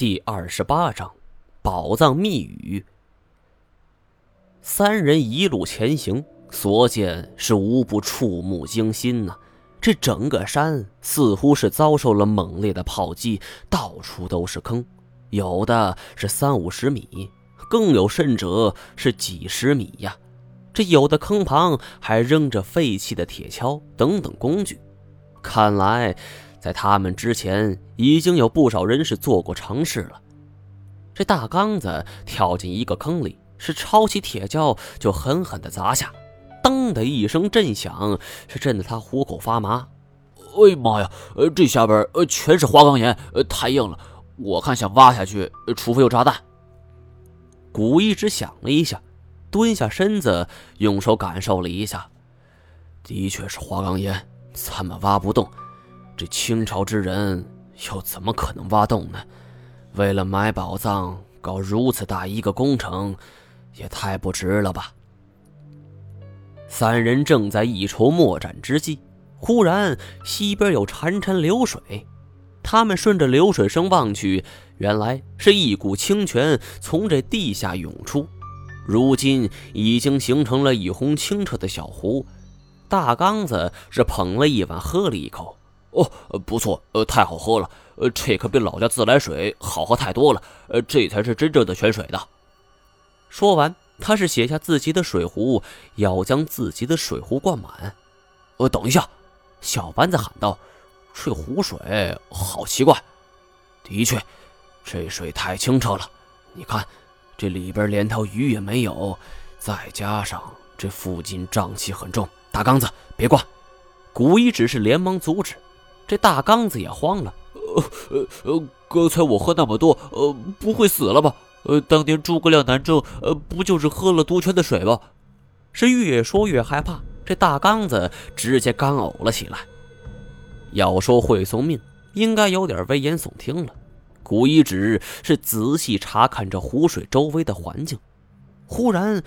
第二十八章，宝藏密语。三人一路前行，所见是无不触目惊心呐。这整个山似乎是遭受了猛烈的炮击，到处都是坑，有的是三五十米，更有甚者是几十米呀。这有的坑旁还扔着废弃的铁锹等等工具，看来。在他们之前，已经有不少人是做过尝试了。这大刚子跳进一个坑里，是抄起铁锹就狠狠地砸下，当的一声震响，是震得他虎口发麻。哎呀妈呀！呃，这下边呃全是花岗岩，呃太硬了，我看想挖下去，除非有炸弹。古一直想了一下，蹲下身子，用手感受了一下，的确是花岗岩，咱们挖不动。这清朝之人又怎么可能挖洞呢？为了埋宝藏搞如此大一个工程，也太不值了吧！三人正在一筹莫展之际，忽然西边有潺潺流水。他们顺着流水声望去，原来是一股清泉从这地下涌出，如今已经形成了一泓清澈的小湖。大刚子是捧了一碗，喝了一口。哦，不错，呃，太好喝了，呃，这可比老家自来水好喝太多了，呃，这才是真正的泉水的。说完，他是写下自己的水壶，要将自己的水壶灌满。呃，等一下，小班子喊道：“这湖水好奇怪。”的确，这水太清澈了，你看，这里边连条鱼也没有，再加上这附近瘴气很重，大刚子别灌。古一只是连忙阻止。这大刚子也慌了，呃呃呃，刚才我喝那么多，呃，不会死了吧？呃，当年诸葛亮南征，呃，不就是喝了毒泉的水吗？是越说越害怕，这大刚子直接干呕了起来。要说会送命，应该有点危言耸听了。古一指是仔细查看着湖水周围的环境，忽然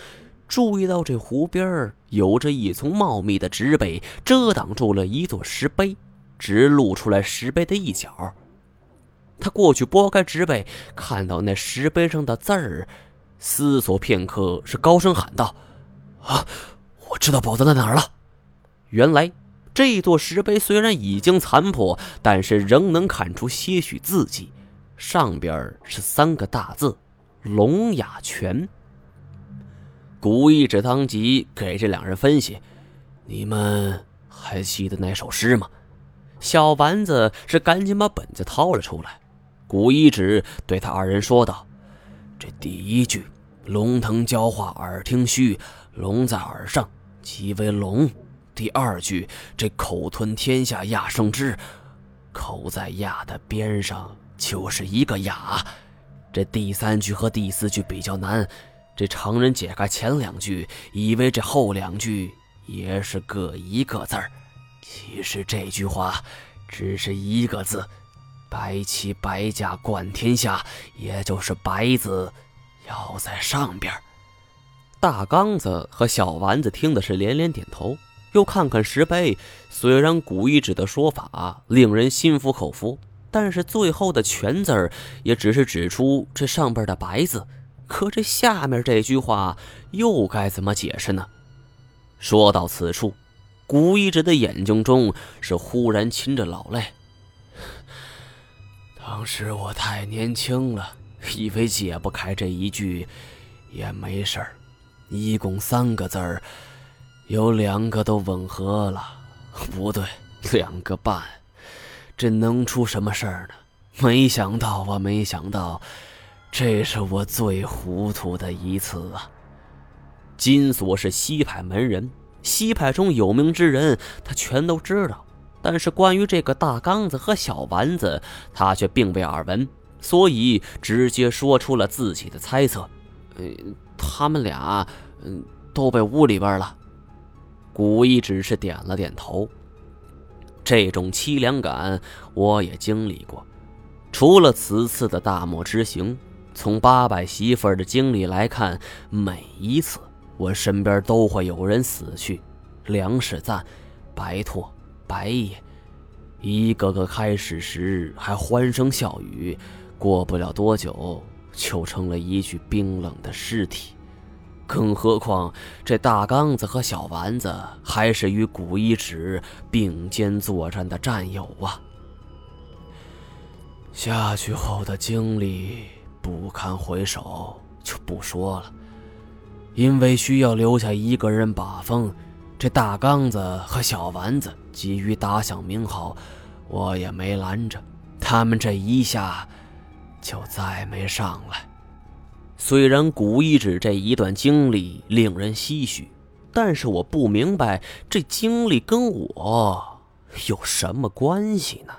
注意到这湖边有着一丛茂密的植被，遮挡住了一座石碑。只露出来石碑的一角。他过去拨开石碑，看到那石碑上的字儿，思索片刻，是高声喊道：“啊，我知道宝藏在哪儿了！”原来这座石碑虽然已经残破，但是仍能看出些许字迹，上边是三个大字：“龙雅泉。”古一指当即给这两人分析：“你们还记得那首诗吗？”小丸子是赶紧把本子掏了出来，古一指对他二人说道：“这第一句‘龙腾蛟化耳听虚，龙在耳上即为龙’，第二句‘这口吞天下亚圣之’，口在亚的边上就是一个雅。这第三句和第四句比较难，这常人解开前两句，以为这后两句也是各一个字儿。”其实这句话只是一个字，“白旗白甲冠天下”，也就是“白”字要在上边。大刚子和小丸子听的是连连点头，又看看石碑。虽然古一指的说法令人心服口服，但是最后的“全”字也只是指出这上边的“白”字，可这下面这句话又该怎么解释呢？说到此处。古一哲的眼睛中是忽然噙着老泪。当时我太年轻了，以为解不开这一句也没事儿。一共三个字儿，有两个都吻合了，不对，两个半，这能出什么事儿呢？没想到啊，没想到，这是我最糊涂的一次啊！金锁是西派门人。西派中有名之人，他全都知道，但是关于这个大刚子和小丸子，他却并未耳闻，所以直接说出了自己的猜测：“呃，他们俩，嗯，都被屋里边了。”古一只是点了点头。这种凄凉感我也经历过，除了此次的大漠之行，从八百媳妇的经历来看，每一次。我身边都会有人死去，梁世赞、白拓、白夜，一个个开始时还欢声笑语，过不了多久就成了一具冰冷的尸体。更何况这大刚子和小丸子还是与古一指并肩作战的战友啊！下去后的经历不堪回首，就不说了。因为需要留下一个人把风，这大刚子和小丸子急于打响名号，我也没拦着。他们这一下就再没上来。虽然古一指这一段经历令人唏嘘，但是我不明白这经历跟我有什么关系呢？